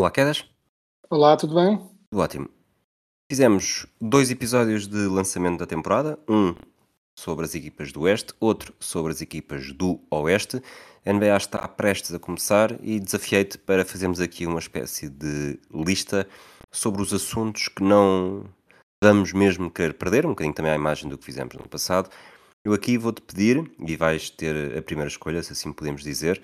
Olá, Quedas. Olá, tudo bem? Tudo ótimo. Fizemos dois episódios de lançamento da temporada. Um sobre as equipas do Oeste, outro sobre as equipas do Oeste. A NBA está prestes a começar e desafiei-te para fazermos aqui uma espécie de lista sobre os assuntos que não vamos mesmo querer perder, um bocadinho também à imagem do que fizemos no passado. Eu aqui vou-te pedir, e vais ter a primeira escolha, se assim podemos dizer,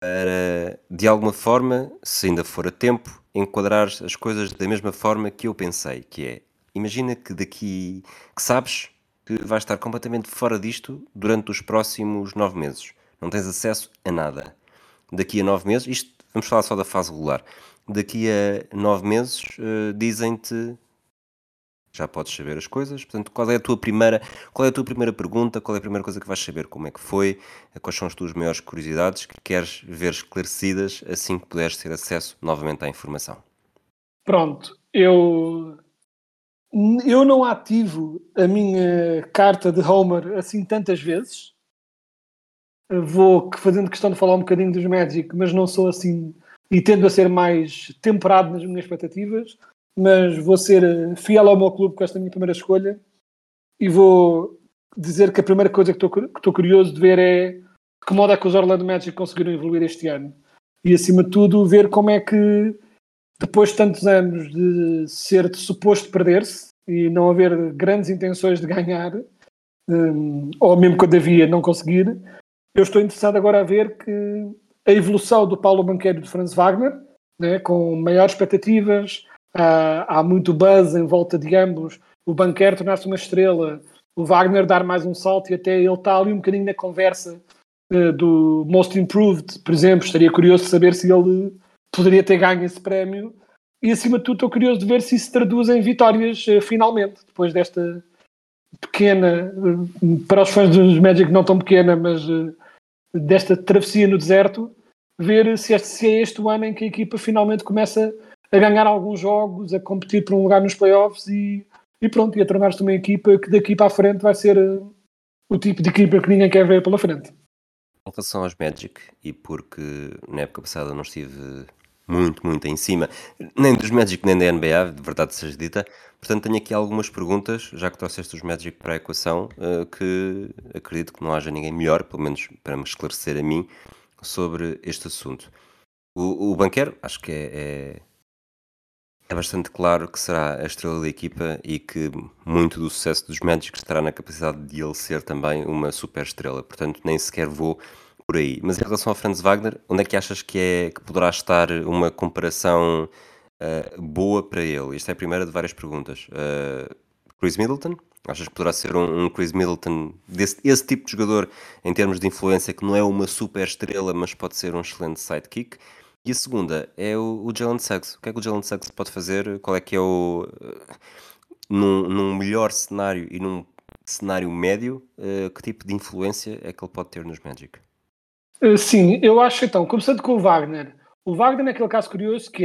para, de alguma forma, se ainda for a tempo, enquadrar as coisas da mesma forma que eu pensei, que é, imagina que daqui, que sabes que vais estar completamente fora disto durante os próximos nove meses. Não tens acesso a nada. Daqui a nove meses, isto, vamos falar só da fase regular, daqui a nove meses eh, dizem-te já podes saber as coisas. Portanto, qual é a tua primeira, qual é a tua primeira pergunta? Qual é a primeira coisa que vais saber? Como é que foi? Quais são as tuas maiores curiosidades que queres ver esclarecidas assim que puderes ter acesso novamente à informação? Pronto, eu eu não ativo a minha carta de Homer assim tantas vezes. Vou fazendo questão de falar um bocadinho dos Magic, mas não sou assim e tendo a ser mais temperado nas minhas expectativas. Mas vou ser eh, fiel ao meu clube com esta minha primeira escolha e vou dizer que a primeira coisa que estou, curioso de ver é de que modo é que os Orlando Magic conseguiram evoluir este ano. E acima de tudo, ver como é que depois de tantos anos de ser de suposto perder-se e não haver grandes intenções de ganhar, hum, ou mesmo quando havia não conseguir, eu estou interessado agora a ver que a evolução do Paulo Banqueiro e do Franz Wagner, né, com maiores expectativas, há, há muito buzz em volta de ambos, o Banqueiro tornar-se uma estrela, o Wagner dar mais um salto e até ele está ali um bocadinho na conversa eh, do Most Improved, por exemplo, estaria curioso de saber se ele poderia ter ganho esse prémio. E acima de tudo estou curioso de ver se isso se traduz em vitórias eh, finalmente, depois desta pequena, para os fãs dos Magic não tão pequena, mas desta travessia no deserto, ver se, este, se é este o ano em que a equipa finalmente começa a ganhar alguns jogos, a competir por um lugar nos playoffs e, e pronto, e a tornar-se uma equipa que daqui para a frente vai ser eh, o tipo de equipa que ninguém quer ver pela frente. Em relação aos Magic, e porque na época passada não estive muito, muito em cima, nem dos Magic nem da NBA, de verdade seja dita, portanto tenho aqui algumas perguntas, já que trouxeste os Magic para a equação, eh, que acredito que não haja ninguém melhor, pelo menos para me esclarecer a mim, sobre este assunto. O, o banqueiro, acho que é, é, é bastante claro que será a estrela da equipa e que muito do sucesso dos Magic estará na capacidade de ele ser também uma super estrela, portanto nem sequer vou por aí. Mas em relação ao Franz Wagner, onde é que achas que, é, que poderá estar uma comparação uh, boa para ele? Esta é a primeira de várias perguntas. Uh, Chris Middleton? Achas que poderá ser um, um Chris Middleton, desse, esse tipo de jogador em termos de influência, que não é uma super estrela, mas pode ser um excelente sidekick? E a segunda é o, o Jalen Suggs. O que é que o Jalen Suggs pode fazer? Qual é que é o... Uh, num, num melhor cenário e num cenário médio, que tipo de influência é que ele pode ter nos Magic? Uh, Sim, eu acho então, começando com o Wagner. O Wagner é aquele caso curioso que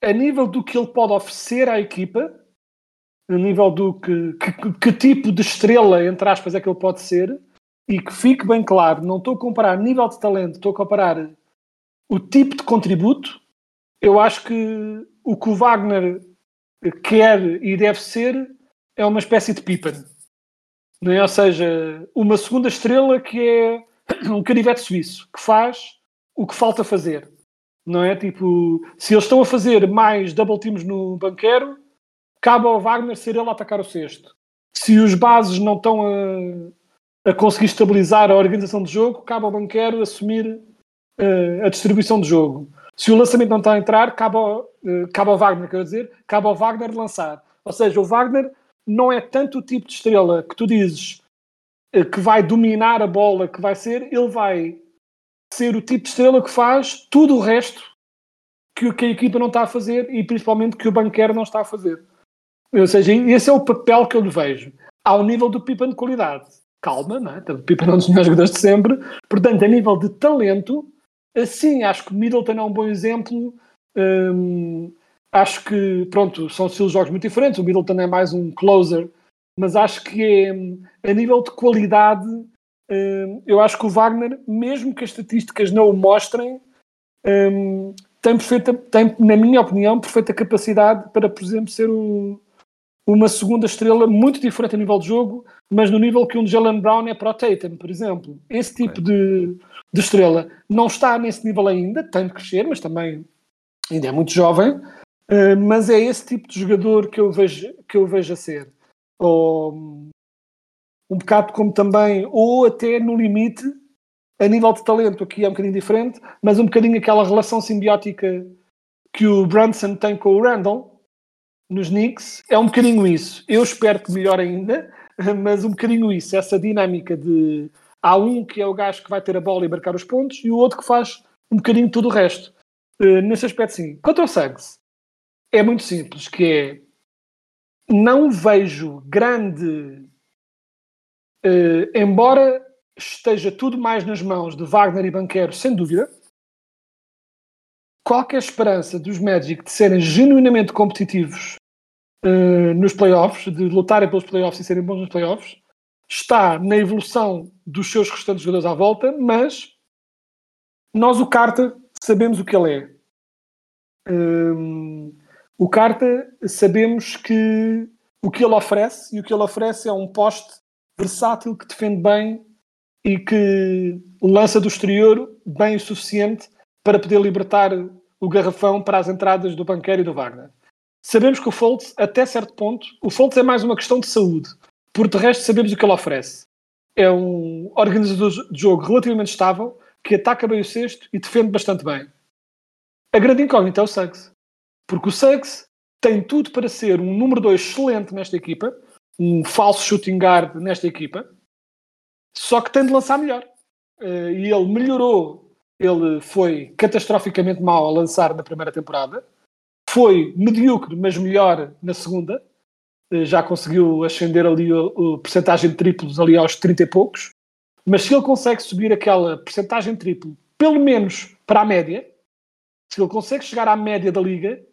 é a nível do que ele pode oferecer à equipa, a nível do que, que, que tipo de estrela, entre aspas, é que ele pode ser, e que fique bem claro, não estou a comparar nível de talento, estou a comparar o tipo de contributo. Eu acho que o que o Wagner quer e deve ser é uma espécie de Pippen. Não é? Ou seja, uma segunda estrela que é um canivete suíço que faz o que falta fazer. Não é? Tipo, se eles estão a fazer mais double teams no banqueiro, cabe ao Wagner ser ele a atacar o sexto. Se os bases não estão a, a conseguir estabilizar a organização do jogo, cabe ao banqueiro assumir uh, a distribuição do jogo. Se o lançamento não está a entrar, cabe ao, uh, cabe ao Wagner, quer dizer, cabe ao Wagner lançar. Ou seja, o Wagner não é tanto o tipo de estrela que tu dizes eh, que vai dominar a bola, que vai ser, ele vai ser o tipo de estrela que faz tudo o resto que, que a equipa não está a fazer e principalmente que o banqueiro não está a fazer. Ou seja, esse é o papel que eu lhe vejo. Ao nível do Pipa de qualidade. Calma, não é? O Pipa é um dos melhores jogadores de sempre. Portanto, a nível de talento, assim, acho que Middleton é um bom exemplo. Hum, acho que, pronto, são de jogos muito diferentes. O Middleton é mais um closer, mas acho que é, a nível de qualidade, hum, eu acho que o Wagner, mesmo que as estatísticas não o mostrem, hum, tem, perfeita, tem, na minha opinião, perfeita capacidade para, por exemplo, ser um, uma segunda estrela muito diferente a nível de jogo, mas no nível que um Jalen Brown é para o Tatum, por exemplo. Esse tipo okay. de, de estrela não está nesse nível ainda, tem de crescer, mas também ainda é muito jovem. Uh, mas é esse tipo de jogador que eu vejo, que eu vejo a ser. Ou, um bocado como também, ou até no limite, a nível de talento, aqui é um bocadinho diferente, mas um bocadinho aquela relação simbiótica que o Brunson tem com o Randall nos Knicks, é um bocadinho isso. Eu espero que melhore ainda, mas um bocadinho isso, essa dinâmica de há um que é o gajo que vai ter a bola e marcar os pontos e o outro que faz um bocadinho tudo o resto. Uh, nesse aspecto, sim. Quanto ao Suggs, é muito simples, que é não vejo grande uh, embora esteja tudo mais nas mãos de Wagner e Banquero, sem dúvida. Qualquer esperança dos Magic de serem genuinamente competitivos uh, nos playoffs, de lutarem pelos playoffs e serem bons nos playoffs, está na evolução dos seus restantes jogadores à volta, mas nós, o Carter, sabemos o que ele é. Um, o Carter, sabemos que o que ele oferece, e o que ele oferece é um poste versátil que defende bem e que lança do exterior bem o suficiente para poder libertar o garrafão para as entradas do banqueiro e do Wagner. Sabemos que o Fultz, até certo ponto, o Fultz é mais uma questão de saúde. Por de resto, sabemos o que ele oferece. É um organizador de jogo relativamente estável, que ataca bem o cesto e defende bastante bem. A grande incógnita é o Suggs. Porque o Suggs tem tudo para ser um número 2 excelente nesta equipa, um falso shooting guard nesta equipa, só que tem de lançar melhor. Uh, e ele melhorou. Ele foi catastroficamente mau a lançar na primeira temporada. Foi medíocre, mas melhor na segunda. Já conseguiu ascender ali o, percentagem de triplos ali aos 30 e poucos. Mas se ele consegue subir aquela percentagem de triplo, pelo menos para a média, se ele consegue chegar à média da liga,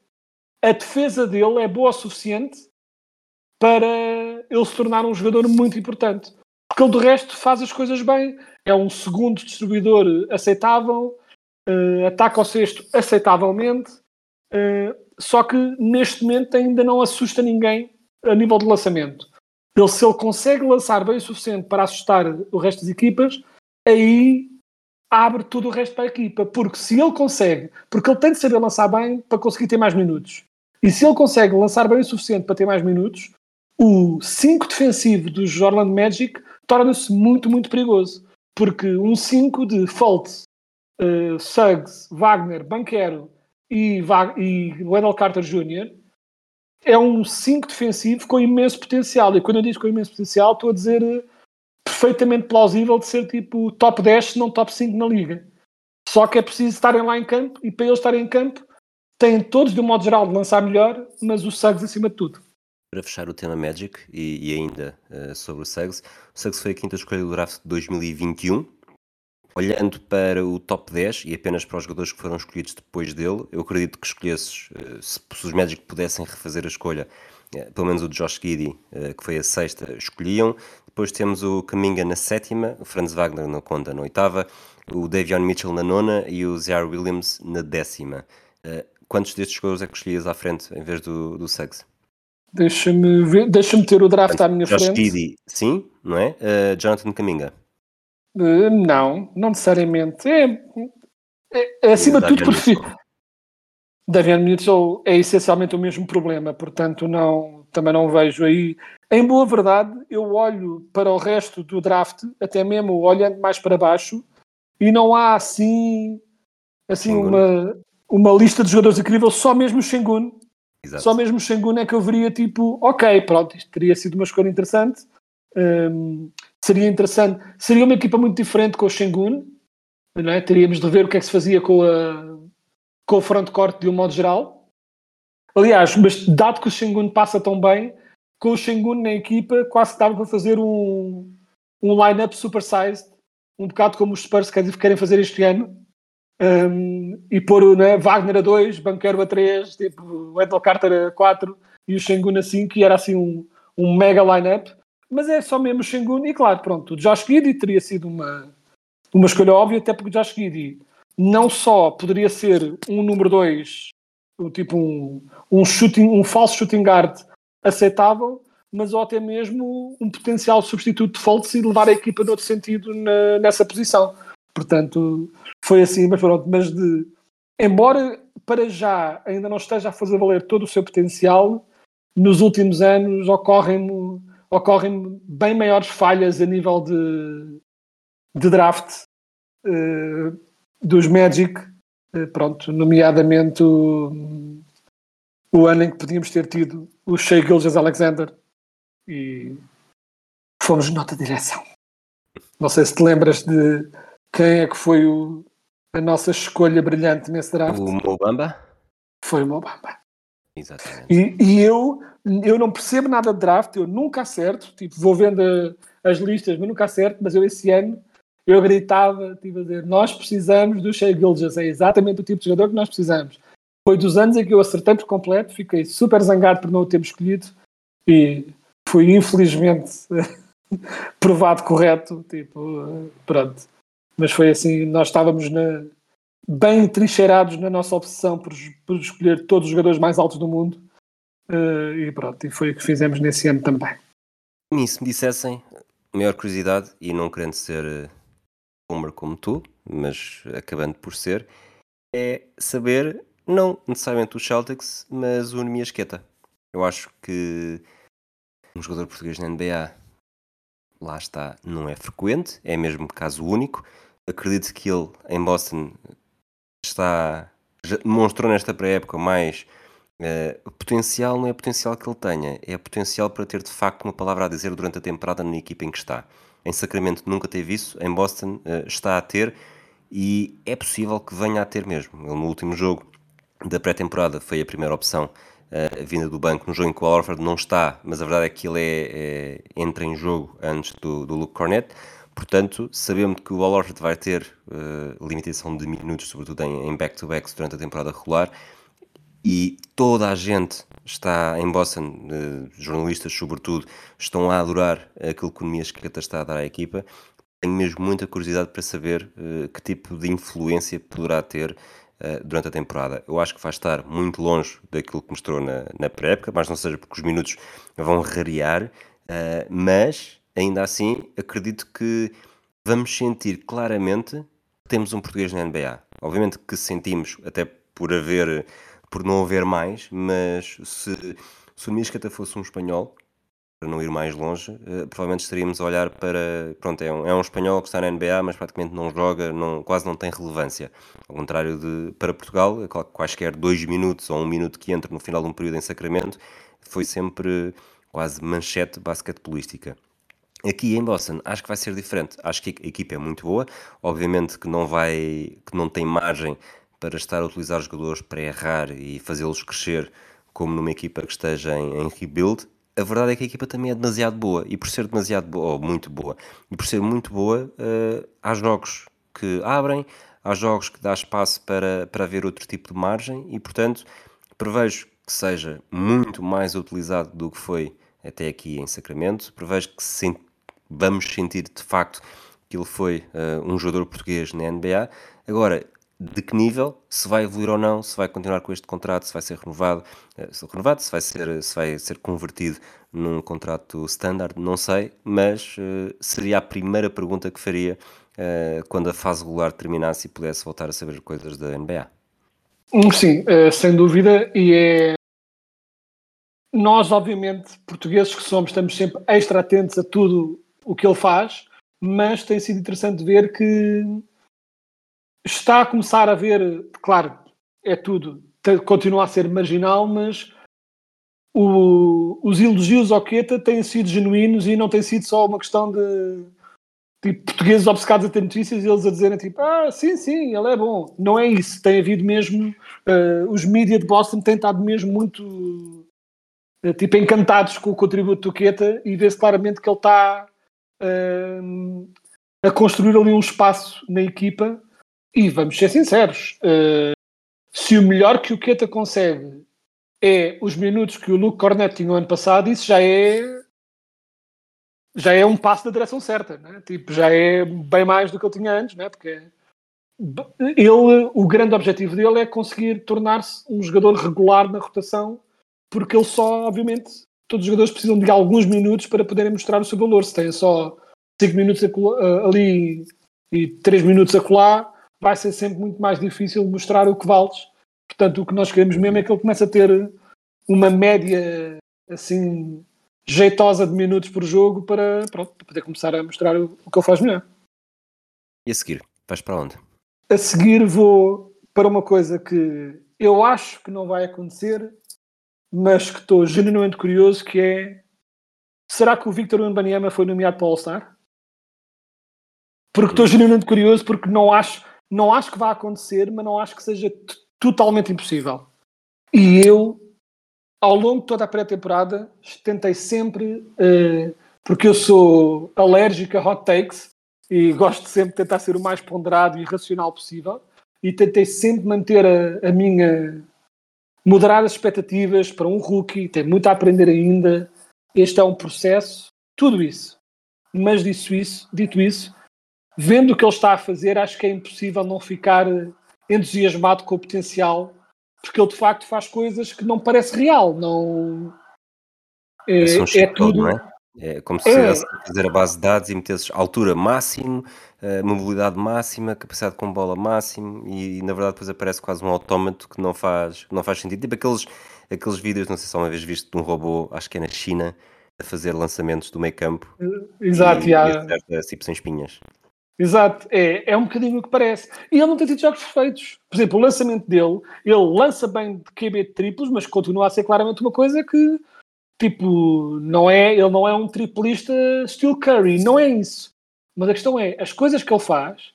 a defesa dele é boa o suficiente para ele se tornar um jogador muito importante porque ele de resto faz as coisas bem. É um segundo distribuidor aceitável, uh, ataca ao sexto aceitavelmente, uh, só que neste momento ainda não assusta ninguém a nível de lançamento. Ele, se ele consegue lançar bem o suficiente para assustar o resto das equipas, aí abre todo o resto para a equipa. Porque se ele consegue, porque ele tem de saber lançar bem para conseguir ter mais minutos. E se ele consegue lançar bem o suficiente para ter mais minutos, o 5 defensivo dos Orlando Magic torna-se muito, muito perigoso. Porque um 5 de Fultz, uh, Suggs, Wagner, Banquero e, e Wendell Carter Jr. é um 5 defensivo com imenso potencial. E quando eu digo com imenso potencial, estou a dizer uh, perfeitamente plausível de ser tipo top 10, se não top 5 na liga. Só que é preciso estarem lá em campo e para eles estarem em campo têm todos, de um modo geral, de lançar melhor, mas o Suggs acima de tudo. Para fechar o tema Magic e, e ainda uh, sobre o Suggs, o Suggs foi a quinta escolha do draft de 2021. Olhando para o top 10 e apenas para os jogadores que foram escolhidos depois dele, eu acredito que escolhesses, uh, se, os Magic pudessem refazer a escolha, uh, pelo menos o Josh Giddy, que foi a sexta, escolhiam. Depois temos o Kaminga na sétima, o Franz Wagner na conta na oitava, o Davion Mitchell na nona e o Zaire Williams na décima. quantos destes jogadores é que escolhias à frente em vez do, do Suggs? Deixa-me ver, deixa-me ter o draft à minha Josh frente. Giddy, sim, não é? Uh, Jonathan Kaminga. Uh, não, não necessariamente. É, é, é acima de tudo prefiro. Davian Mitchell é essencialmente o mesmo problema, portanto não, também não vejo aí. Em boa verdade, eu olho para o resto do draft, até mesmo olhando mais para baixo, e não há assim, assim uma, uma lista de jogadores incrível, só mesmo o Shengun Exato. Só mesmo o Shengun é que eu veria tipo, ok, pronto, isto teria sido uma escolha interessante. Hum, seria interessante. Seria uma equipa muito diferente com o Shengun, não é? Teríamos de ver o que é que se fazia com, a, com o frontcourt de um modo geral. Aliás, mas dado que o Shengun passa tão bem, com o Shengun na equipa, quase dava para fazer um, um line-up supersized, um bocado como os Spurs querem fazer este ano. Um, e pôr né, Wagner a 2, Banquero a 3, tipo, o Wendell Carter a 4 e o Shengun a 5, e era assim um, um mega line-up. Mas é só mesmo o Shengun, e claro, pronto, o Josh Giddy teria sido uma, uma escolha óbvia, até porque o Josh Giddy não só poderia ser um número 2, tipo um, um, shooting, um falso shooting guard aceitável, mas ou até mesmo um potencial substituto de Fultz e levar a equipa outro sentido na, nessa posição. Portanto, foi assim, mas pronto, mas de, embora para já ainda não esteja a fazer valer todo o seu potencial, nos últimos anos ocorrem, ocorrem bem maiores falhas a nível de, de draft uh, dos Magic, uh, pronto, nomeadamente o, o ano em que podíamos ter tido o Shea Gilgis Alexander e fomos nota direção. Não sei se te lembras de quem é que foi o, a nossa escolha brilhante nesse draft. O Mobamba? Foi o Mobamba. Exatamente. E, e, eu, eu não percebo nada de draft, eu nunca acerto, tipo, vou vendo a, as listas, mas nunca acerto, mas eu esse ano eu gritava, tipo, a dizer, nós precisamos do Shea Gilgis, é exatamente o tipo de jogador que nós precisamos. Foi dos anos em que eu acertei por completo, fiquei super zangado por não o ter escolhido e fui infelizmente provado correto, tipo, pronto. Mas foi assim, nós estávamos na, bem trincheirados na nossa obsessão por, por, escolher todos os jogadores mais altos do mundo uh, e pronto, e foi o que fizemos nesse ano também. E se me dissessem, maior curiosidade, e não querendo ser Homer como tu, mas acabando por ser, é saber, não necessariamente o Celtics, mas o Nemiasqueta. Eu acho que um jogador português na NBA, lá está, não é frequente, é mesmo caso único. Acredito que ele, em Boston, está já demonstrou nesta pré-época mais uh, potencial, não é potencial que ele tenha, é potencial para ter de facto uma palavra a dizer durante a temporada na equipa em que está. Em Sacramento nunca teve isso, em Boston uh, está a ter e é possível que venha a ter mesmo. Ele no último jogo da pré-temporada foi a primeira opção uh, vinda do banco no jogo em que o Alford não está, mas a verdade é que ele é, é entra em jogo antes do, do Luke Cornett. Portanto, sabendo que o Al Horford vai ter uh, limitação de minutos, sobretudo em back-to-backs durante a temporada regular, e toda a gente está em Boston, uh, jornalistas sobretudo, estão a adorar aquilo que o Nemias está a dar à equipa. Tenho mesmo muita curiosidade para saber uh, que tipo de influência poderá ter durante a temporada. Eu acho que vai estar muito longe daquilo que mostrou na, na pré-época, mas não seja porque os minutos vão rarear, mas ainda assim, acredito que vamos sentir claramente que temos um português na NBA. Obviamente que sentimos, até por haver, por não haver mais, mas se, se o Miscata fosse um espanhol, para não ir mais longe, uh, provavelmente estaríamos a olhar para. Pronto, é um, é um espanhol que está na NBA, mas praticamente não joga, não, quase não tem relevância. Ao contrário de. Para Portugal, quaisquer dois minutos ou um minuto que entra no final de um período em Sacramento, foi sempre quase manchete basquetebolística. Aqui em Boston acho que vai ser diferente. Acho que a equipa é muito boa. Obviamente que não vai, que não tem margem para estar a utilizar jogadores para errar e fazê-los crescer como numa equipa que esteja em, em, rebuild. A verdade é que a equipa também é demasiado boa e por ser demasiado boa, ou muito boa, e por ser muito boa, uh, há jogos que abrem, há jogos que dá espaço para, para haver outro tipo de margem e, portanto, prevejo que seja muito mais utilizado do que foi até aqui em Sacramento. Prevejo que se vamos sentir de facto que ele foi uh, um jogador português na NBA. Agora, de que nível, se vai evoluir ou não, se vai continuar com este contrato, se vai ser renovado, uh, se, renovado, se vai ser, se vai ser convertido num contrato standard, não sei, mas uh, seria a primeira pergunta que faria quando a fase regular terminasse e pudesse voltar a saber coisas da NBA. Hum, sim, sem dúvida, e é nós, obviamente, portugueses que somos, estamos sempre extra atentos a tudo o que ele faz, mas tem sido interessante ver que está a começar a ver, claro, é tudo, continua a ser marginal, mas o- os elogios ao Queta têm sido genuínos e não tem sido só uma questão de tipo, portugueses obcecados a ter notícias e eles a dizerem tipo, ah, sim, sim, ele é bom. Não é isso. Tem havido mesmo, eh, os mídias de Boston têm estado mesmo muito eh, tipo encantados com o contributo do Queta e vê-se claramente que ele está eh, a construir ali um espaço na equipa e vamos ser sinceros, eh, se o melhor que o Queta consegue é os minutos que o Luke Cornet tinha o ano passado, isso já é já é um passo na direção certa, né? tipo, já é bem mais do que ele tinha antes, né? porque ele, o grande objetivo dele é conseguir tornar-se um jogador regular na rotação, porque ele só, obviamente, todos os jogadores precisam de alguns minutos para poderem mostrar o seu valor. Se têm só 5 minutos ali e 3 minutos acolá, vai ser sempre muito mais difícil mostrar o que vales. Portanto, o que nós queremos mesmo é que ele comece a ter uma média assim jeitosa de minutos por jogo para, pronto, para poder começar a mostrar o, o que ele faz melhor. E a seguir, vais para onde? A seguir vou para uma coisa que eu acho que não vai acontecer, mas que estou genuinamente curioso, que é será que o Victor Wembanyama foi nomeado para o All-Star? Porque estou genuinamente curioso porque não acho, não acho que vai acontecer, mas não acho que seja totalmente impossível. E eu, ao longo de toda a pré-temporada, tentei sempre, eh, porque eu sou alérgico a hot takes e gosto sempre de tentar ser o mais ponderado e racional possível, e tentei sempre manter a, a minha moderadas expectativas para um rookie, tem muito a aprender ainda. Este é um processo, tudo isso. Mas dito isso, dito isso, vendo o que ele está a fazer, acho que é impossível não ficar eh, entusiasmado com o potencial, porque ele de facto faz coisas que não parece real, não é, um é chip todo, tudo. não é? É como se É. a fazer a base de dados e metesses altura máximo, eh, mobilidade máxima, capacidade com bola máximo e, na verdade depois aparece quase um autómato que não faz, não faz sentido. Tipo aqueles, aqueles vídeos, não sei se uma vez visto de um robô, acho que é na China, a fazer lançamentos do meio campo Exato, e, e e acerta tipo sem espinhas. Exato, é, é um bocadinho o que parece. E ele não tem tido jogos perfeitos. Por exemplo, o lançamento dele, ele lança bem de QB de triplos, mas continua a ser claramente uma coisa que, tipo, não é, ele não é um triplista estilo Curry, não é isso. Mas a questão é, as coisas que ele faz,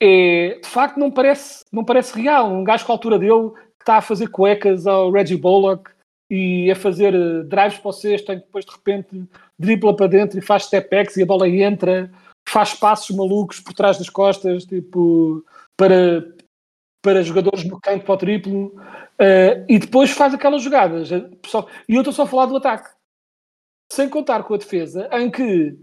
é, de facto não parece, não parece real. Um gajo com a altura dele que está a fazer cuecas ao Reggie Bullock e a fazer eh, drives para o sexto, depois de repente dribla para dentro e faz step backs e a bola entra faz passos malucos por trás das costas, tipo, para, para jogadores no canto para o triplo, eh, e depois faz aquelas jogadas. eh, E eu estou só a falar do ataque. Sem contar com a defesa, em que,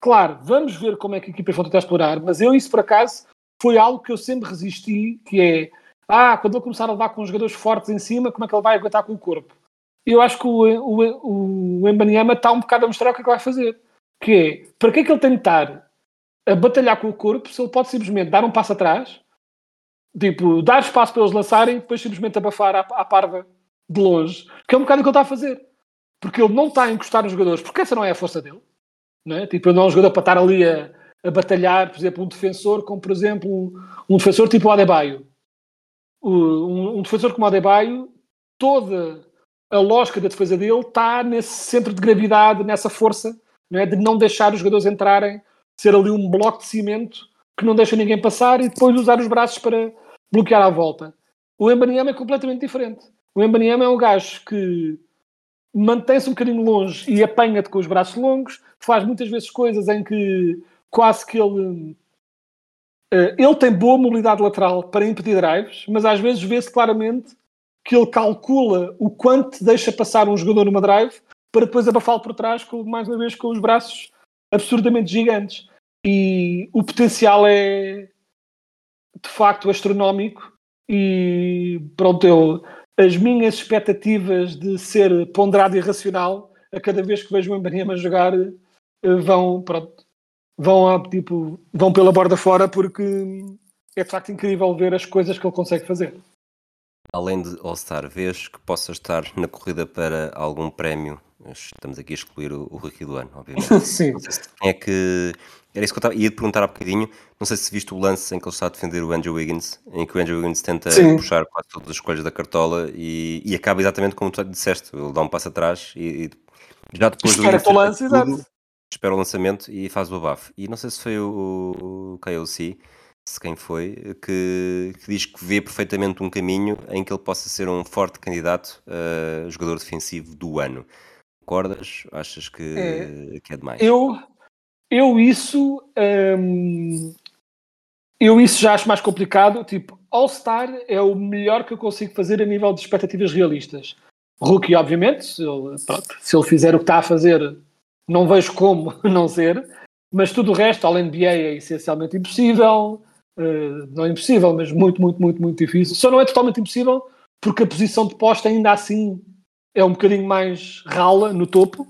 claro, vamos ver como é que a equipa vão tentar explorar, mas eu isso por acaso foi algo que eu sempre resisti, que é, ah, quando ele começar a levar com jogadores fortes em cima, como é que ele vai aguentar com o corpo? Eu acho que o, o, o Embanyama está um bocado a mostrar o que é que vai fazer. Que é, para que é que ele tem de estar a batalhar com o corpo se ele pode simplesmente dar um passo atrás, tipo, dar espaço para eles lançarem e depois simplesmente abafar à, à parva de longe, que é um bocado o que ele está a fazer. Porque ele não está a encostar nos jogadores, porque essa não é a força dele. Não é? Tipo, ele não é um jogador para estar ali a, a batalhar, por exemplo, um defensor como, por exemplo, um, defensor tipo o Adebayo. O- Um, um defensor como o Adebayo, toda a lógica da defesa dele está nesse centro de gravidade, nessa força, não é? de não deixar os jogadores entrarem ser ali um bloco de cimento que não deixa ninguém passar e depois usar os braços para bloquear à volta. O Embanyama é completamente diferente. O Embanyama é um gajo que mantém-se um bocadinho longe e apanha-te com os braços longos, faz muitas vezes coisas em que quase que ele eh, ele tem boa mobilidade lateral para impedir drives, mas às vezes vê-se claramente que ele calcula o quanto deixa passar um jogador numa drive para depois abafá-lo por trás, com, mais uma vez com os braços absurdamente gigantes. E o potencial é de facto astronómico. E pronto, eu, as minhas expectativas de ser ponderado e racional a cada vez que vejo o Embanyama jogar eh, vão, pronto, vão, a, tipo, vão pela borda fora porque é de facto incrível ver as coisas que ele consegue fazer. Além de All-Star, vês que possa estar na corrida para algum prémio estamos aqui a excluir o, o rookie do ano, obviamente. Sim. Não sei se quem é que. Era isso que eu estava. Ia te perguntar há bocadinho. Não sei se viste o lance em que ele está a defender o Andrew Wiggins, em que o Andrew Wiggins tenta Sim. puxar quase todas as escolhas da cartola e, e acaba exatamente como tu disseste. Ele dá um passo atrás e, e já depois do Espera o lance, exato. espera o lançamento e faz o abafo. E não sei se foi o, o KOC, se quem foi, que, que diz que vê perfeitamente um caminho em que ele possa ser um forte candidato a jogador defensivo do ano. Concordas? Achas que É. que é demais? Eu, eu isso. hum, eu isso já acho mais complicado. Tipo, All-Star é o melhor que eu consigo fazer a nível de expectativas realistas. Rookie, obviamente, se ele, pronto, se ele fizer o que está a fazer, não vejo como não ser. Mas tudo o resto, ao NBA, é essencialmente impossível. Uh, não é impossível, mas muito, muito, muito, muito difícil. Só não é totalmente impossível porque a posição de posta ainda assim é um bocadinho mais rala no topo,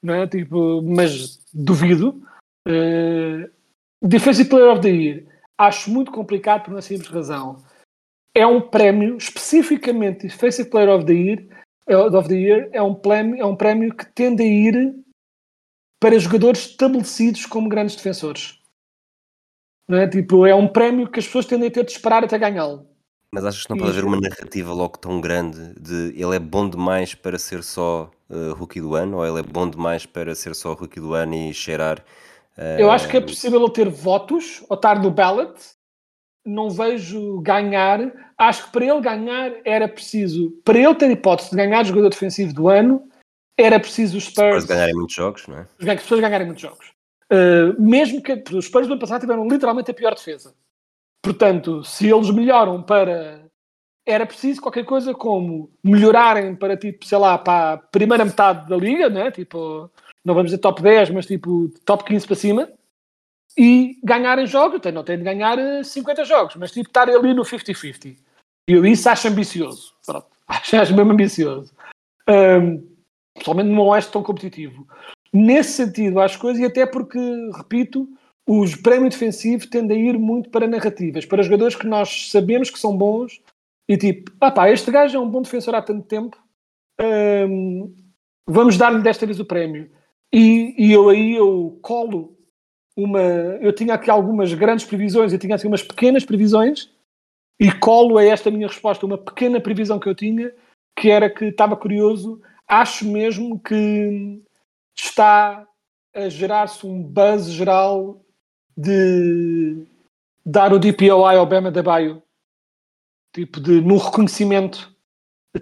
não é? Tipo, mas duvido. Uh, Defensive Player of the Year, acho muito complicado por uma simples razão. É um prémio, especificamente Defensive Player of the Year, eh, of the year é, um prémio, é um prémio que tende a ir para jogadores estabelecidos como grandes defensores. Não é? Tipo, é um prémio que as pessoas tendem a ter de esperar até ganhá-lo. Mas achas que não pode haver uma narrativa logo tão grande de ele é bom demais para ser só uh, rookie do ano ou ele é bom demais para ser só rookie do ano e cheirar. Uh... Eu acho que é possível ele ter votos ou estar no ballot. Não vejo ganhar. Acho que para ele ganhar era preciso, para ele ter hipótese de ganhar jogador defensivo do ano, era preciso os Spurs, Spurs ganharem muitos jogos, não é? As pessoas ganharem muitos jogos. Uh, mesmo que os Spurs do ano passado tiveram literalmente a pior defesa. Portanto, se eles melhoram para. Era preciso qualquer coisa como melhorarem para, tipo, sei lá, para a primeira metade da liga, né? Tipo, não vamos dizer top 10, mas tipo top 15 para cima, e ganharem jogos. Não tem de ganhar 50 jogos, mas tipo estar ali no 50-50. E eu isso acho ambicioso. Pronto. Acho, acho mesmo ambicioso. Um, principalmente num Oeste tão competitivo. Nesse sentido, acho coisas, e até porque, repito, os prémios defensivos tendem a ir muito para narrativas, para jogadores que nós sabemos que são bons e tipo, ah pá, este gajo é um bom defensor há tanto tempo, hum, vamos dar-lhe desta vez o prémio. E, e, eu aí eu colo uma. Eu tinha aqui algumas grandes previsões, eu tinha aqui umas pequenas previsões e colo a esta minha resposta uma pequena previsão que eu tinha, que era que estava curioso. Acho mesmo que está a gerar-se um buzz geral de dar o DPOI ao Bema da Baio, tipo de no reconhecimento,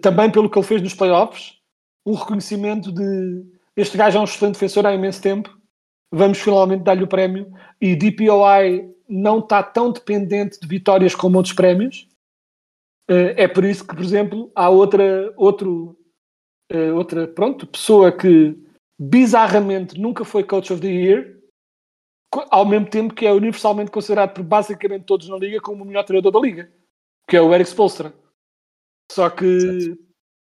também pelo que ele fez nos playoffs, um reconhecimento de este gajo é um excelente defensor há imenso tempo, vamos finalmente dar-lhe o prémio e DPOI não está tão dependente de vitórias como outros prémios. É por isso que, por exemplo, há outra, outro, outra pronto, pessoa que bizarramente nunca foi Coach of the Year, ao mesmo tempo que é universalmente considerado por basicamente todos na liga como o melhor treinador da liga, que é o Eric Spolstra. Só que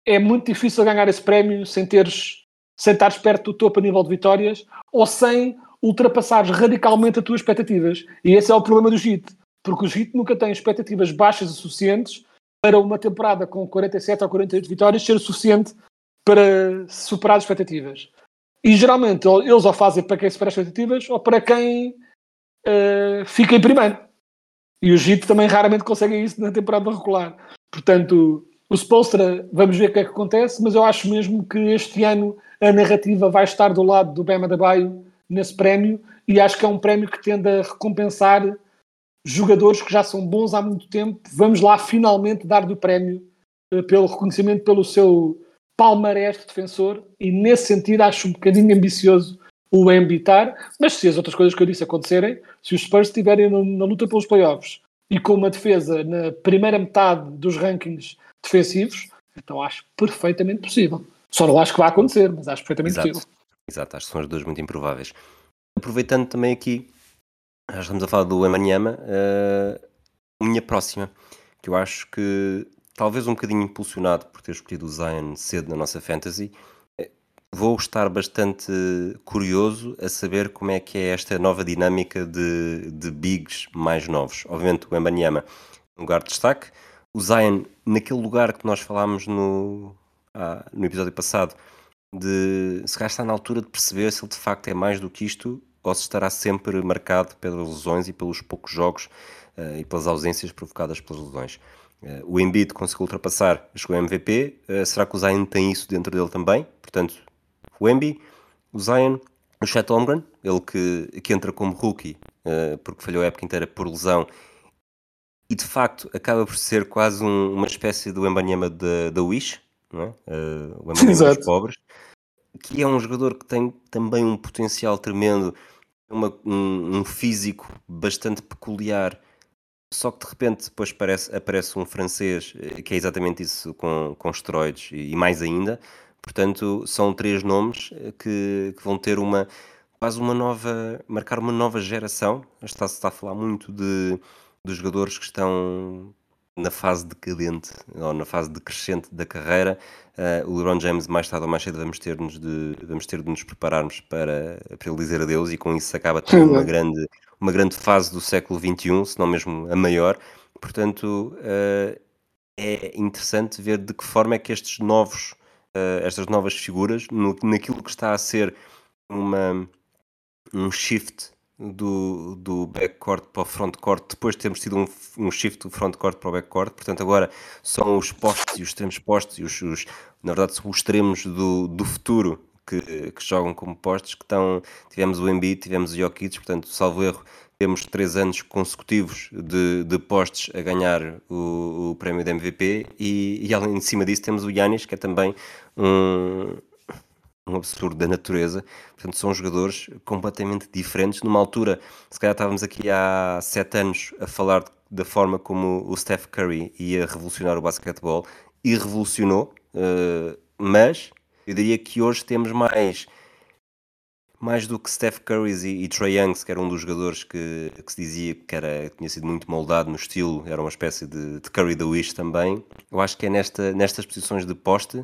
é muito difícil ganhar esse prémio sem teres sem estares perto do topo a nível de vitórias ou sem ultrapassares radicalmente as tuas expectativas. E esse é o problema do JIT, porque o JIT nunca tem expectativas baixas o suficientes para uma temporada com 47 ou 48 vitórias ser o suficiente para superar as expectativas. E geralmente eles ou fazem para quem supera as expectativas ou para quem uh, fica em primeiro. E o JIT também raramente consegue isso na temporada regular. Portanto, o Spolstra, vamos ver o que é que acontece, mas eu acho mesmo que este ano a narrativa vai estar do lado do Bema da Baio nesse prémio e acho que é um prémio que tende a recompensar jogadores que já são bons há muito tempo. Vamos lá finalmente dar do prémio uh, pelo reconhecimento pelo seu palmarés de defensor e nesse sentido acho um bocadinho ambicioso o ambitar, mas se as outras coisas que eu disse acontecerem, se os Spurs estiverem na luta pelos playoffs e com uma defesa na primeira metade dos rankings defensivos, então acho perfeitamente possível. Só não acho que vai acontecer, mas acho perfeitamente Exato. possível. Exato, acho que são as duas muito improváveis. Aproveitando também aqui, já estamos a falar do Emanyama, uh, minha próxima, que eu acho que talvez um bocadinho impulsionado por ter escolhido o Zion cedo na nossa fantasy, eh, vou estar bastante curioso a saber como é que é esta nova dinâmica de, de bigs mais novos. Obviamente o Embanyama um lugar de destaque, o Zion naquele lugar que nós falámos no, ah, no episódio passado, de se calhar está na altura de perceber se ele de facto é mais do que isto ou se estará sempre marcado pelas lesões e pelos poucos jogos uh, e pelas ausências provocadas pelas lesões. O Embiid conseguiu ultrapassar, chegou a MVP. Uh, será que o Zion tem isso dentro dele também? Portanto, o Embiid, o Zion, o Chet Holmgren, ele que, que entra como rookie porque falhou a época inteira por lesão e de facto acaba por ser quase um, uma espécie do Embanyama da Wish, não é? Uh, o Embanyama dos pobres, que é um jogador que tem também um potencial tremendo, uma, um, um, físico bastante peculiar, só que de repente depois aparece, aparece um francês eh, que é exatamente isso com, com esteroides e, e mais ainda. Portanto, são três nomes eh, que, que vão ter uma quase uma nova, marcar uma nova geração. Está-se está a falar muito de dos jogadores que estão na fase decadente ou na fase decrescente da carreira. Uh, o LeBron James, mais tarde ou mais cedo, vamos ter, -nos de, vamos ter de nos prepararmos para, para ele dizer adeus, e com isso acaba tendo uma grande, uma grande fase do século XXI, se não mesmo a maior. Portanto, uh, é interessante ver de que forma é que estes novos, uh, estas novas figuras, no, naquilo que está a ser uma, um shift do, do backcourt para o frontcourt, depois de termos tido um, um shift do frontcourt para o backcourt, portanto agora são os postos e os extremos postos, e os, os, na verdade são os extremos do, do futuro que, que jogam como postos, que estão, tivemos o Embiid, tivemos o Jokic, portanto, salvo erro, temos três anos consecutivos de, de postes a ganhar o, o prémio de MVP e, e além de cima disso temos o Yanis, que é também um, um absurdo da natureza. Portanto, são jogadores completamente diferentes. Numa altura, se calhar estávamos aqui há sete anos a falar da forma como o Steph Curry ia revolucionar o basquetebol e revolucionou, uh, mas eu diria que hoje temos mais mais do que Steph Curry e, e Trae Young, que era um dos jogadores que, que se dizia que era, tinha sido muito moldado no estilo, era uma espécie de, de Curry da Wish também. Eu acho que é nesta, nestas posições de poste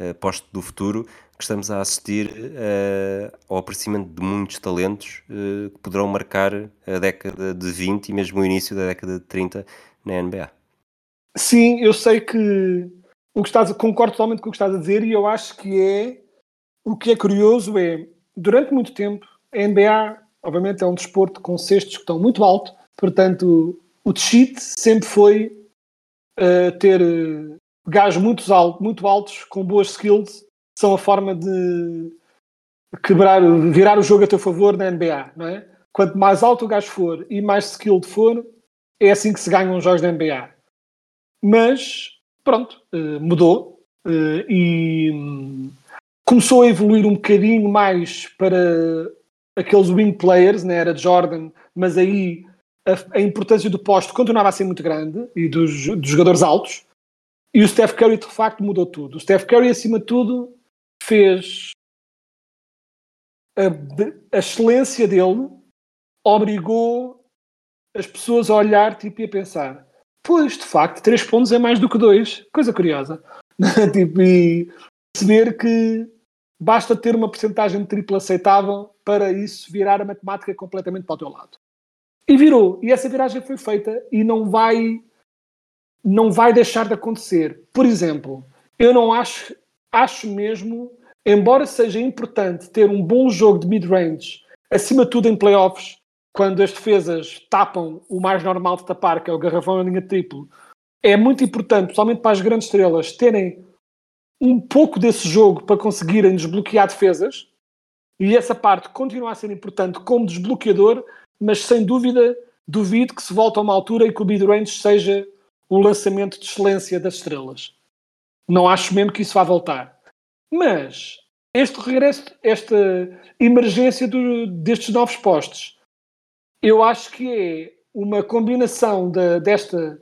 uh, poste do futuro, que estamos a assistir uh, ao aparecimento de muitos talentos uh, que poderão marcar a década de 20 e mesmo o início da década de 30 na NBA. Sim, eu sei que o que estás, concordo totalmente com o que estás a dizer e eu acho que é o que é curioso é durante muito tempo a NBA obviamente é um desporto com cestos que estão muito alto, portanto o cheat sempre foi uh, ter gajos muito, alto, muito altos, com boas skills, são a forma de quebrar, virar o jogo a teu favor na NBA, não é? Quanto mais alto o gajo for e mais skilled for, é assim que se ganham os jogos da NBA. Mas, pronto, eh, mudou eh, e hum, começou a evoluir um bocadinho mais para aqueles wing players, na era Jordan, mas aí a, a importância do posto continuava a ser muito grande e dos, dos jogadores altos. E o Steph Curry de facto mudou tudo. O Steph Curry, acima de tudo, fez a, a excelência dele, obrigou as pessoas a olhar tipo, e a pensar: pois, de facto, três pontos é mais do que dois. Coisa curiosa. tipo, e perceber que basta ter uma porcentagem de triplo aceitável para isso virar a matemática completamente para o teu lado. E virou. E essa viragem foi feita e não vai não vai deixar de acontecer. Por exemplo, eu não acho, acho mesmo, embora seja importante ter um bom jogo de mid-range, acima de tudo em playoffs, quando as defesas tapam o mais normal de tapar, que é o garrafão em linha triplo, é muito importante, principalmente para as grandes estrelas, terem um pouco desse jogo para conseguirem desbloquear defesas. E essa parte continua a ser importante como desbloqueador, mas sem dúvida duvido que se volte a uma altura em que o mid-range seja o lançamento de excelência das estrelas. Não acho mesmo que isso vá voltar. Mas este regresso, esta emergência do, destes novos postos, eu acho que é uma combinação da, desta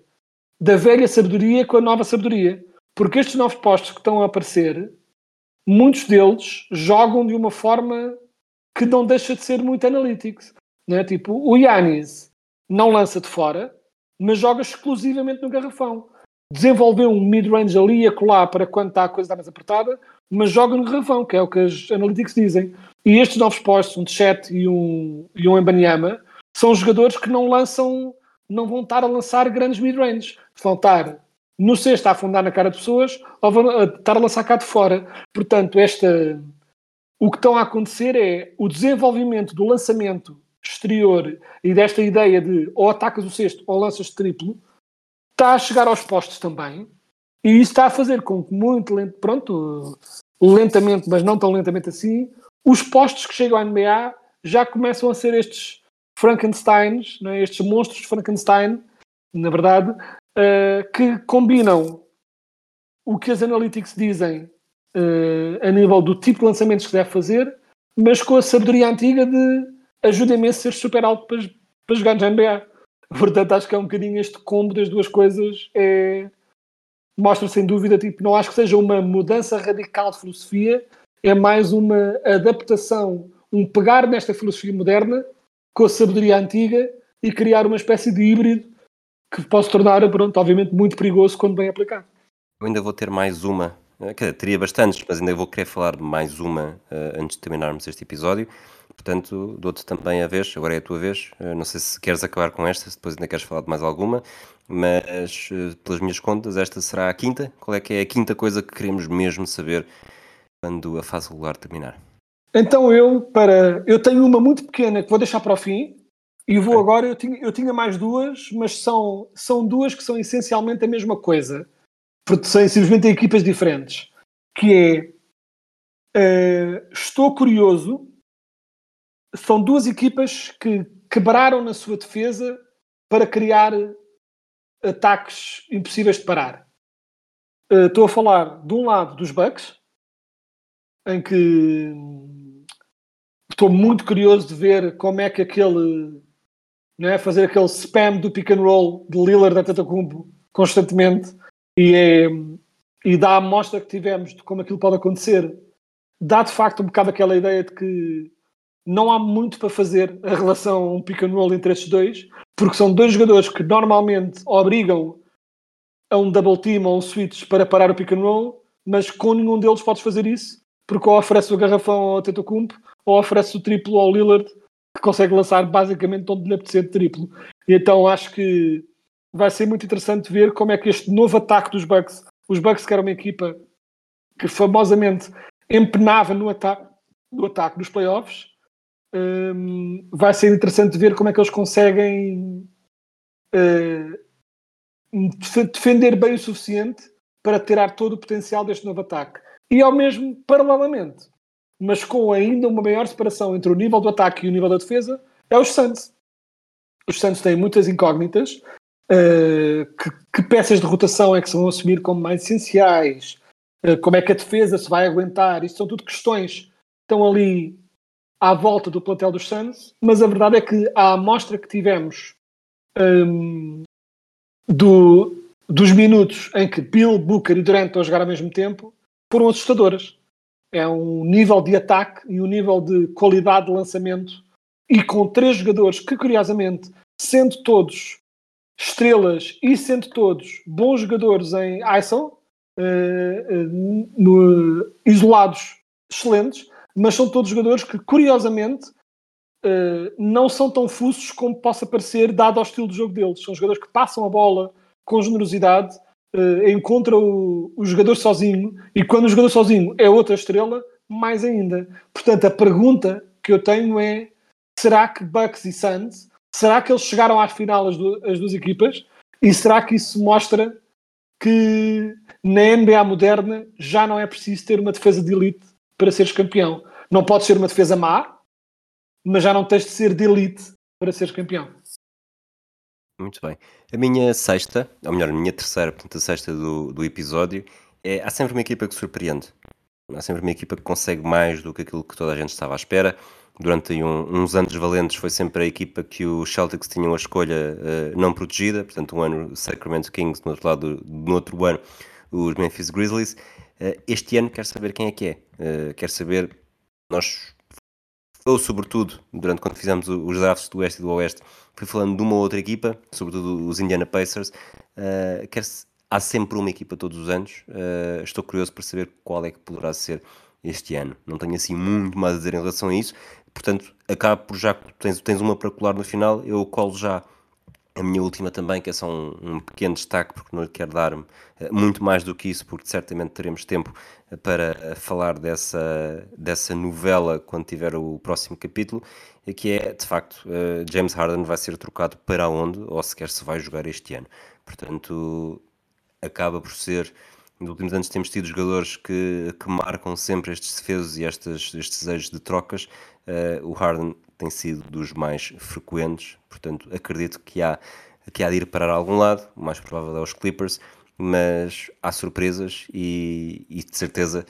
da velha sabedoria com a nova sabedoria. Porque estes novos postos que estão a aparecer, muitos deles jogam de uma forma que não deixa de ser muito analytics. Não é? Tipo, o Yanis não lança de fora, mas joga exclusivamente no garrafão. Desenvolveu um mid-range ali a colar para quando está a coisa mais apertada, mas joga no garrafão, que é o que as analytics dizem. E estes novos postos, um Chet e um, e um Embanyama, são jogadores que não lançam, não vão estar a lançar grandes mid-range. Vão estar no cesto a afundar na cara de pessoas ou vão a estar a lançar cá de fora. Portanto, esta, o que estão a acontecer é o desenvolvimento do lançamento exterior e desta ideia de ou atacas o cesto ou lanças triplo está a chegar aos postos também e isso está a fazer com que muito lento, pronto, lentamente, mas não tão lentamente assim, os postos que chegam à NBA já começam a ser estes Frankensteins, é? estes monstros Frankenstein, na verdade, uh, que combinam o que as analytics dizem uh, a nível do tipo de lançamentos que deve fazer, mas com a sabedoria antiga de ajuda-me a ser super alto para, para jogar na NBA. Portanto, acho que é um bocadinho este combo das duas coisas. É, mostra sem dúvida, tipo, não acho que seja uma mudança radical de filosofia, é mais uma adaptação, um pegar nesta filosofia moderna com a sabedoria antiga e criar uma espécie de híbrido que pode tornar, pronto, obviamente, muito perigoso quando bem aplicado. Eu ainda vou ter mais uma, eh, dizer, teria bastantes, mas ainda vou querer falar de mais uma uh, antes de terminarmos este episódio. Portanto, dou-te também a vez, agora é a tua vez. Uh, não sei se queres acabar com esta, se depois ainda queres falar de mais alguma, mas pelas minhas contas, esta será a quinta. Qual é que é a quinta coisa que queremos mesmo saber quando a fase regular terminar? Então eu, para. Eu tenho uma muito pequena que vou deixar para o fim, e vou agora, eu tinha, eu tinha mais duas, mas são, são duas que são essencialmente a mesma coisa, porque são simplesmente equipas diferentes. Que é, uh, estou curioso, são duas equipas que quebraram na sua defesa para criar ataques impossíveis de parar. Uh, estou a falar de um lado dos Bucks, em que estou muito curioso de ver como é que aquele não é? fazer aquele spam do pick and roll de Lillard a Tatacumbo constantemente e, é, e dá a amostra que tivemos de como aquilo pode acontecer. Dá de facto um bocado aquela ideia de que não há muito para fazer a relação um pick and roll entre estes dois, porque são dois jogadores que normalmente obrigam a um double team ou um switch para parar o pick and roll, mas com nenhum deles podes fazer isso, porque ou oferece o garrafão ao Tetocumpo ou oferece o triplo ao Lillard que consegue lançar basicamente onde lhe apetecer de triplo. E então acho que vai ser muito interessante ver como é que este novo ataque dos Bucks, os Bucks que era uma equipa que famosamente empenava no ataque, no ataque dos playoffs, um, vai ser interessante ver como é que eles conseguem uh, defender bem o suficiente para tirar todo o potencial deste novo ataque. E ao mesmo, paralelamente, mas com ainda uma maior separação entre o nível do ataque e o nível da defesa, é os Suns. Os Suns têm muitas incógnitas. Uh, que, que, peças de rotação é que se vão assumir como mais essenciais? Uh, como é que a defesa se vai aguentar? Isto são tudo questões que estão ali à volta do plantel dos Suns, mas a verdade é que a amostra que tivemos um, do, dos minutos em que Bill, Booker e Durant estão a jogar ao mesmo tempo foram assustadoras é um nível de ataque e um nível de qualidade de lançamento e com três jogadores que, curiosamente, sendo todos estrelas e sendo todos bons jogadores em ISO, uh, uh, no, isolados excelentes, mas são todos jogadores que, curiosamente, uh, não são tão fuços como possa parecer, dado ao estilo de jogo deles. São jogadores que passam a bola com generosidade uh, encontra o, o jogador sozinho e quando o jogador sozinho é outra estrela, mais ainda. Portanto, a pergunta que eu tenho é: será que Bucks e Suns, será que eles chegaram à final as, as duas equipas? E será que isso mostra que na NBA moderna já não é preciso ter uma defesa de elite para seres campeão? Não pode ser uma defesa má, mas já não tens de ser de elite para seres campeão. Muito bem. A minha sexta, ou melhor, a minha terceira, portanto a sexta do, do episódio, é há sempre uma equipa que surpreende. Há sempre uma equipa que consegue mais do que aquilo que toda a gente estava à espera. Durante um, uns anos valentes foi sempre a equipa que os Celtics tinham a escolha uh, não protegida, portanto um ano Sacramento Kings, no outro lado, no outro ano os Memphis Grizzlies. Uh, este ano quer saber quem é que é. Uh, quer saber, nós ou sobretudo, durante quando fizemos os drafts do Oeste e do Oeste, fui falando de uma outra equipa, sobretudo os Indiana Pacers, uh, quer há sempre uma equipa todos os anos, uh, estou curioso para saber qual é que poderá ser este ano. Não tenho assim muito mais a dizer em relação a isso, portanto, acaba por já, tens, tens uma para colar no final, eu colo já A minha última também, que é só um, um pequeno destaque, porque não lhe quero dar eh, muito mais do que isso, porque certamente teremos tempo eh, para eh, falar dessa, dessa novela quando tiver o próximo capítulo, que é, de facto, James Harden vai ser trocado para onde, ou sequer se vai jogar este ano. Portanto, acaba por ser. Nos últimos anos temos tido jogadores que, que marcam sempre estes defesos e estes, estes desejos de trocas. O Harden tem sido dos mais frequentes, portanto acredito que há, que há de ir parar a algum lado, o mais provável é os Clippers, mas há surpresas e, e de certeza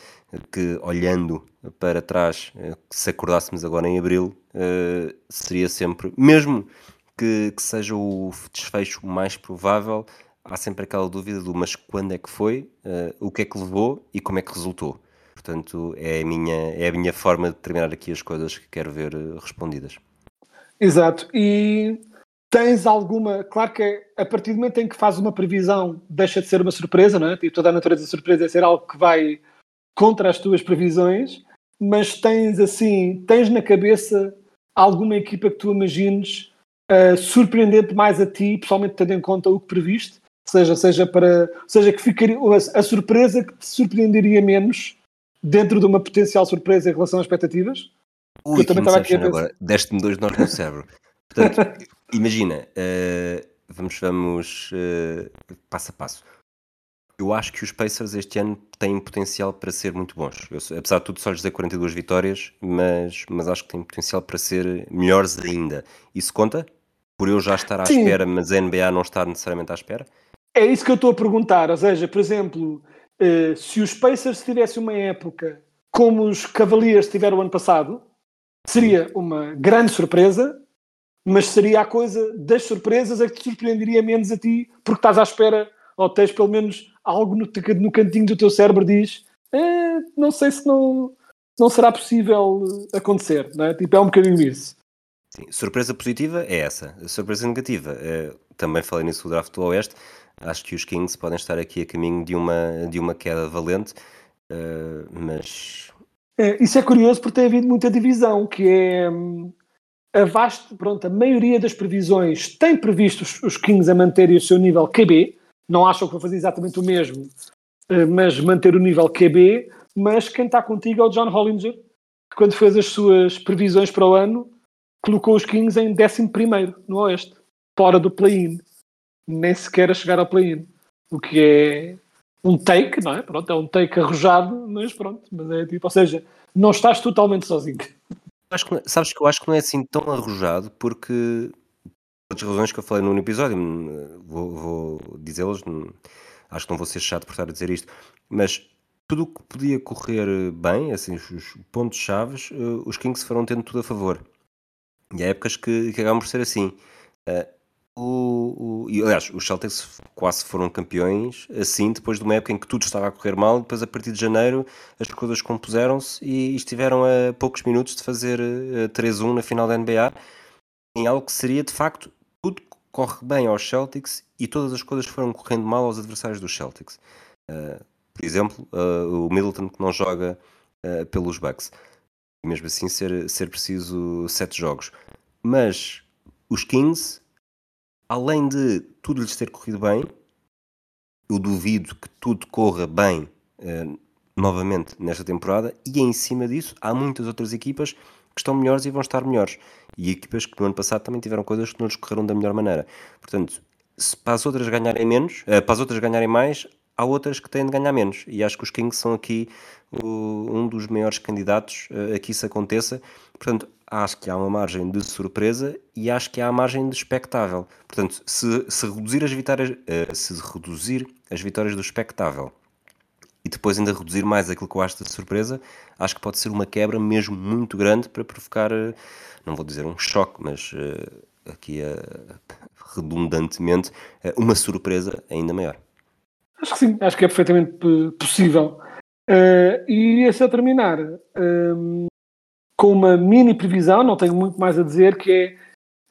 que olhando para trás, eh, se acordássemos agora em Abril, eh, seria sempre, mesmo que, que seja o desfecho mais provável, há sempre aquela dúvida do mas quando é que foi, eh, o que é que levou e como é que resultou. Portanto, é a minha, é a minha forma de terminar aqui as coisas que quero ver eh, respondidas. Exato. E tens alguma. Claro que a partir do momento em que fazes uma previsão, deixa de ser uma surpresa, não é? Tipo, toda a natureza da surpresa é ser algo que vai contra as tuas previsões, mas tens assim, tens na cabeça alguma equipa que tu imagines uh, surpreendente mais a ti, pessoalmente tendo em conta o que previste, seja, seja para. Seja que ficaria. A, a surpresa que te surpreenderia menos dentro de uma potencial surpresa em relação às expectativas? Ui, Eu também estava aqui a pensar. agora. Deste-me dois nós no cérebro. Portanto, imagina, eh, vamos, vamos eh, passo a passo. Eu acho que os Pacers este ano têm potencial para ser muito bons. Eu, apesar de tudo, só lhes dei 42 vitórias, mas, mas acho que têm potencial para ser melhores ainda. Isso conta? Por eu já estar à Sim. espera, mas a NBA não estar necessariamente à espera? É isso que eu estou a perguntar. Ou seja, por exemplo, eh, se os Pacers tivessem uma época como os Cavaliers tiveram o ano passado, seria uma grande surpresa, mas seria a coisa das surpresas a que te surpreenderia menos a ti, porque estás à espera, ou tens pelo menos algo no, no cantinho do teu cérebro diz "Eh, não sei se não, não será possível acontecer. Não é? Tipo, é um bocadinho isso. Sim, surpresa positiva é essa. A surpresa negativa, eh, também falei nisso do draft do Oeste. Acho que os Kings podem estar aqui a caminho de uma, de uma queda valente, eh, mas É, isso é curioso porque tem havido muita divisão, que é hum, a vasta, pronto, a maioria das previsões tem previsto os, os Kings a manterem o seu nível QB, não acham que vão fazer exatamente o mesmo, eh, mas manter o nível QB, mas quem está contigo é o John Hollinger, que quando fez as suas previsões para o ano, colocou os Kings em 11 no Oeste, fora do play-in, nem sequer a chegar ao play-in, o que é um take, não é? Pronto, é um take arrojado, mas pronto, mas é tipo, ou seja, não estás totalmente sozinho. acho que, não- sabes que eu acho que não é assim tão arrojado, porque por outras razões que eu falei no episódio, hum, vou, vou dizê-las, hum, acho que não vou ser chato por estar a dizer isto, mas tudo o que podia correr bem, assim, os, os pontos chaves, eh, os Kings foram tendo tudo a favor. E há épocas que, que acabam por ser assim. Eh, o, o- aliás, os Celtics quase foram campeões assim, depois de uma época em que tudo estava a correr mal, depois a partir de janeiro as coisas compuseram-se e estiveram a poucos minutos de fazer eh, 3-1 na final da NBA, em algo que seria de facto tudo corre bem aos Celtics e todas as coisas foram correndo mal aos adversários dos Celtics. Eh, por exemplo, eh, o Middleton que não joga eh, pelos Bucks. E mesmo assim ser, ser preciso sete jogos. Mas os Kings, além de tudo lhes ter corrido bem, eu duvido que tudo corra bem eh, novamente nesta temporada e em cima disso há muitas outras equipas que estão melhores e vão estar melhores. E equipas que no ano passado também tiveram coisas que não lhes correram da melhor maneira. Portanto, se para as outras ganharem menos, eh, para as outras ganharem mais, há outras que têm de ganhar menos. E acho que os Kings são aqui o- um dos maiores candidatos eh, a que isso aconteça. Portanto, acho que há uma margem de surpresa e acho que há a margem de expectável. Portanto, se, se reduzir as vitórias, eh, se reduzir as vitórias do expectável e depois ainda reduzir mais aquilo que eu acho de surpresa, acho que pode ser uma quebra mesmo muito grande para provocar, eh, não vou dizer um choque, mas eh, aqui redundantemente, uma surpresa ainda maior. Acho que sim, acho que é perfeitamente possível. E a terminar ehm, com uma mini previsão, não tenho muito mais a dizer, que é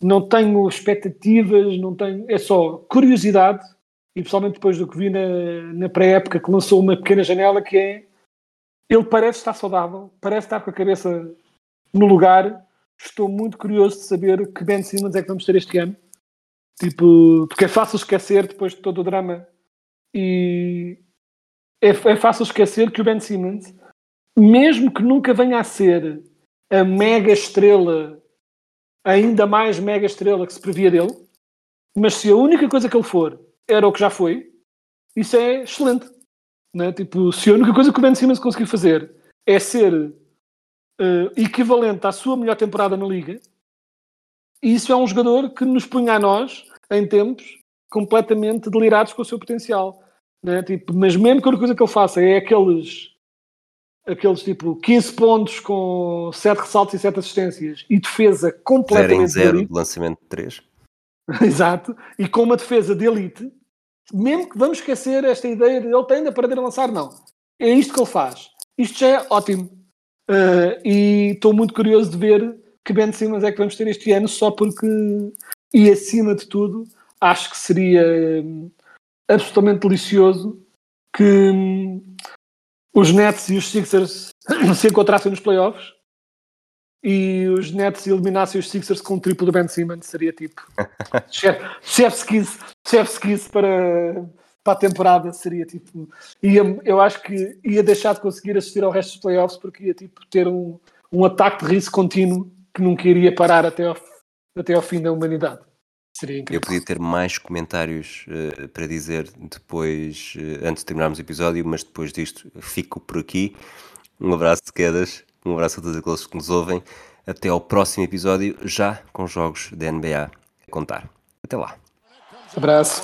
não tenho expectativas, não tenho, é só curiosidade, e pessoalmente depois do que vi na, na pré-época que lançou uma pequena janela que é ele parece estar saudável, parece estar com a cabeça no lugar. Estou muito curioso de saber que Ben Simmons é que vamos ter este ano. Tipo, porque é fácil esquecer depois de todo o drama. E é, é fácil esquecer que o Ben Simmons, mesmo que nunca venha a ser a mega estrela, ainda mais mega estrela que se previa dele, mas se a única coisa que ele for era o que já foi, isso é excelente. Né? Tipo, se a única coisa que o Ben Simmons conseguiu fazer é ser uh, equivalente à sua melhor temporada na liga, isso é um jogador que nos punha a nós, em tempos, completamente delirados com o seu potencial. Né? Tipo, mas mesmo que a única coisa que ele faça é aqueles aqueles tipo 15 pontos com 7 ressaltos e 7 assistências e defesa completamente 0 em 0 de lançamento de 3. Exato, e com uma defesa de elite, mesmo que vamos esquecer esta ideia de ele tem ainda para a lançar, não. É isto que ele faz. Isto já é ótimo. Uh, e estou muito curioso de ver que Ben Simmons é que vamos ter este ano, só porque, e acima de tudo, acho que seria hum, absolutamente delicioso que hum, os Nets e os Sixers se encontrassem nos playoffs e os Nets eliminassem os Sixers com um triplo do Ben Simmons, seria tipo chef's kiss, chef's kiss para, para a temporada, seria tipo ia, eu acho que ia deixar de conseguir assistir ao resto dos playoffs porque ia tipo ter um, um ataque de risco contínuo que nunca iria parar até ao, até ao fim da humanidade. Seria incrível. Eu podia ter mais comentários uh, para dizer depois, uh, antes de terminarmos o episódio, mas depois disto fico por aqui. Um abraço de quedas, um abraço a todos aqueles que nos ouvem. Até ao próximo episódio, já com jogos da NBA a contar. Até lá. Abraço.